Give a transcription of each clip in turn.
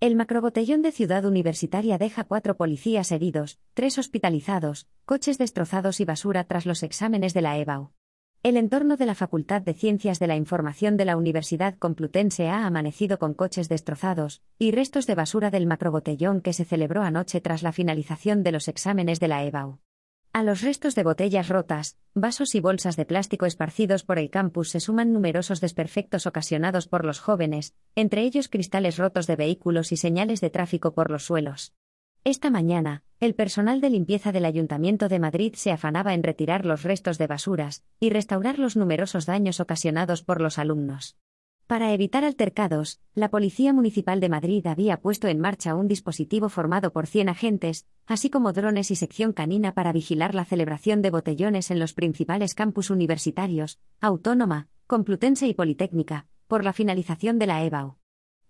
El macrobotellón de Ciudad Universitaria deja cuatro policías heridos, tres hospitalizados, coches destrozados y basura tras los exámenes de la EBAU. El entorno de la Facultad de Ciencias de la Información de la Universidad Complutense ha amanecido con coches destrozados y restos de basura del macrobotellón que se celebró anoche tras la finalización de los exámenes de la EBAU. A los restos de botellas rotas, vasos y bolsas de plástico esparcidos por el campus se suman numerosos desperfectos ocasionados por los jóvenes, entre ellos cristales rotos de vehículos y señales de tráfico por los suelos. Esta mañana, el personal de limpieza del Ayuntamiento de Madrid se afanaba en retirar los restos de basuras y restaurar los numerosos daños ocasionados por los alumnos. Para evitar altercados, la Policía Municipal de Madrid había puesto en marcha un dispositivo formado por 100 agentes, así como drones y sección canina para vigilar la celebración de botellones en los principales campus universitarios, Autónoma, Complutense y Politécnica, por la finalización de la EBAU.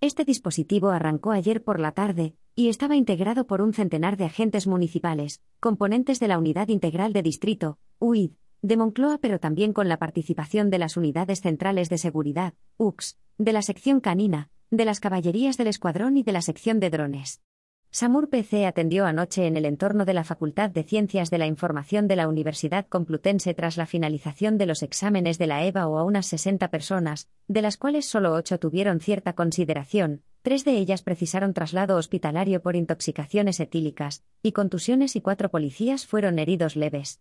Este dispositivo arrancó ayer por la tarde, y estaba integrado por un centenar de agentes municipales, componentes de la Unidad Integral de Distrito, UID, de Moncloa, pero también con la participación de las unidades centrales de seguridad, UX, de la sección canina, de las caballerías del escuadrón y de la sección de drones. Samur PC atendió anoche en el entorno de la Facultad de Ciencias de la Información de la Universidad Complutense tras la finalización de los exámenes de la EVA o a unas 60 personas, de las cuales solo 8 tuvieron cierta consideración, tres de ellas precisaron traslado hospitalario por intoxicaciones etílicas, y contusiones y cuatro policías fueron heridos leves.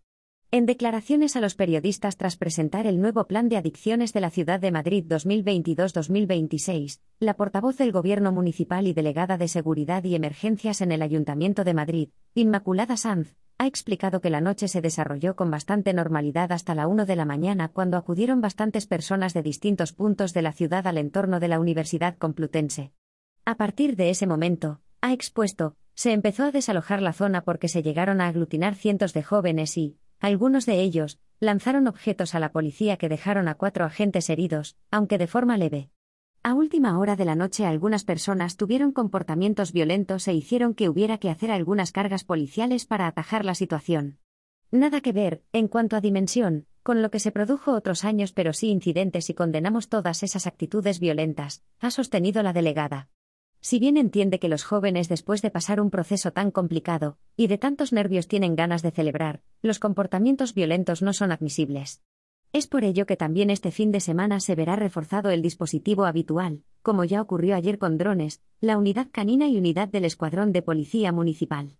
En declaraciones a los periodistas tras presentar el nuevo Plan de Adicciones de la Ciudad de Madrid 2022-2026, la portavoz del Gobierno Municipal y delegada de Seguridad y Emergencias en el Ayuntamiento de Madrid, Inmaculada Sanz, ha explicado que la noche se desarrolló con bastante normalidad hasta la 1 de la mañana cuando acudieron bastantes personas de distintos puntos de la ciudad al entorno de la Universidad Complutense. A partir de ese momento, ha expuesto, se empezó a desalojar la zona porque se llegaron a aglutinar cientos de jóvenes y, algunos de ellos, lanzaron objetos a la policía que dejaron a cuatro agentes heridos, aunque de forma leve. A última hora de la noche algunas personas tuvieron comportamientos violentos e hicieron que hubiera que hacer algunas cargas policiales para atajar la situación. Nada que ver, en cuanto a dimensión, con lo que se produjo otros años pero sí incidentes y condenamos todas esas actitudes violentas, ha sostenido la delegada. Si bien entiende que los jóvenes después de pasar un proceso tan complicado, y de tantos nervios tienen ganas de celebrar, los comportamientos violentos no son admisibles. Es por ello que también este fin de semana se verá reforzado el dispositivo habitual, como ya ocurrió ayer con drones, la unidad canina y unidad del Escuadrón de Policía Municipal.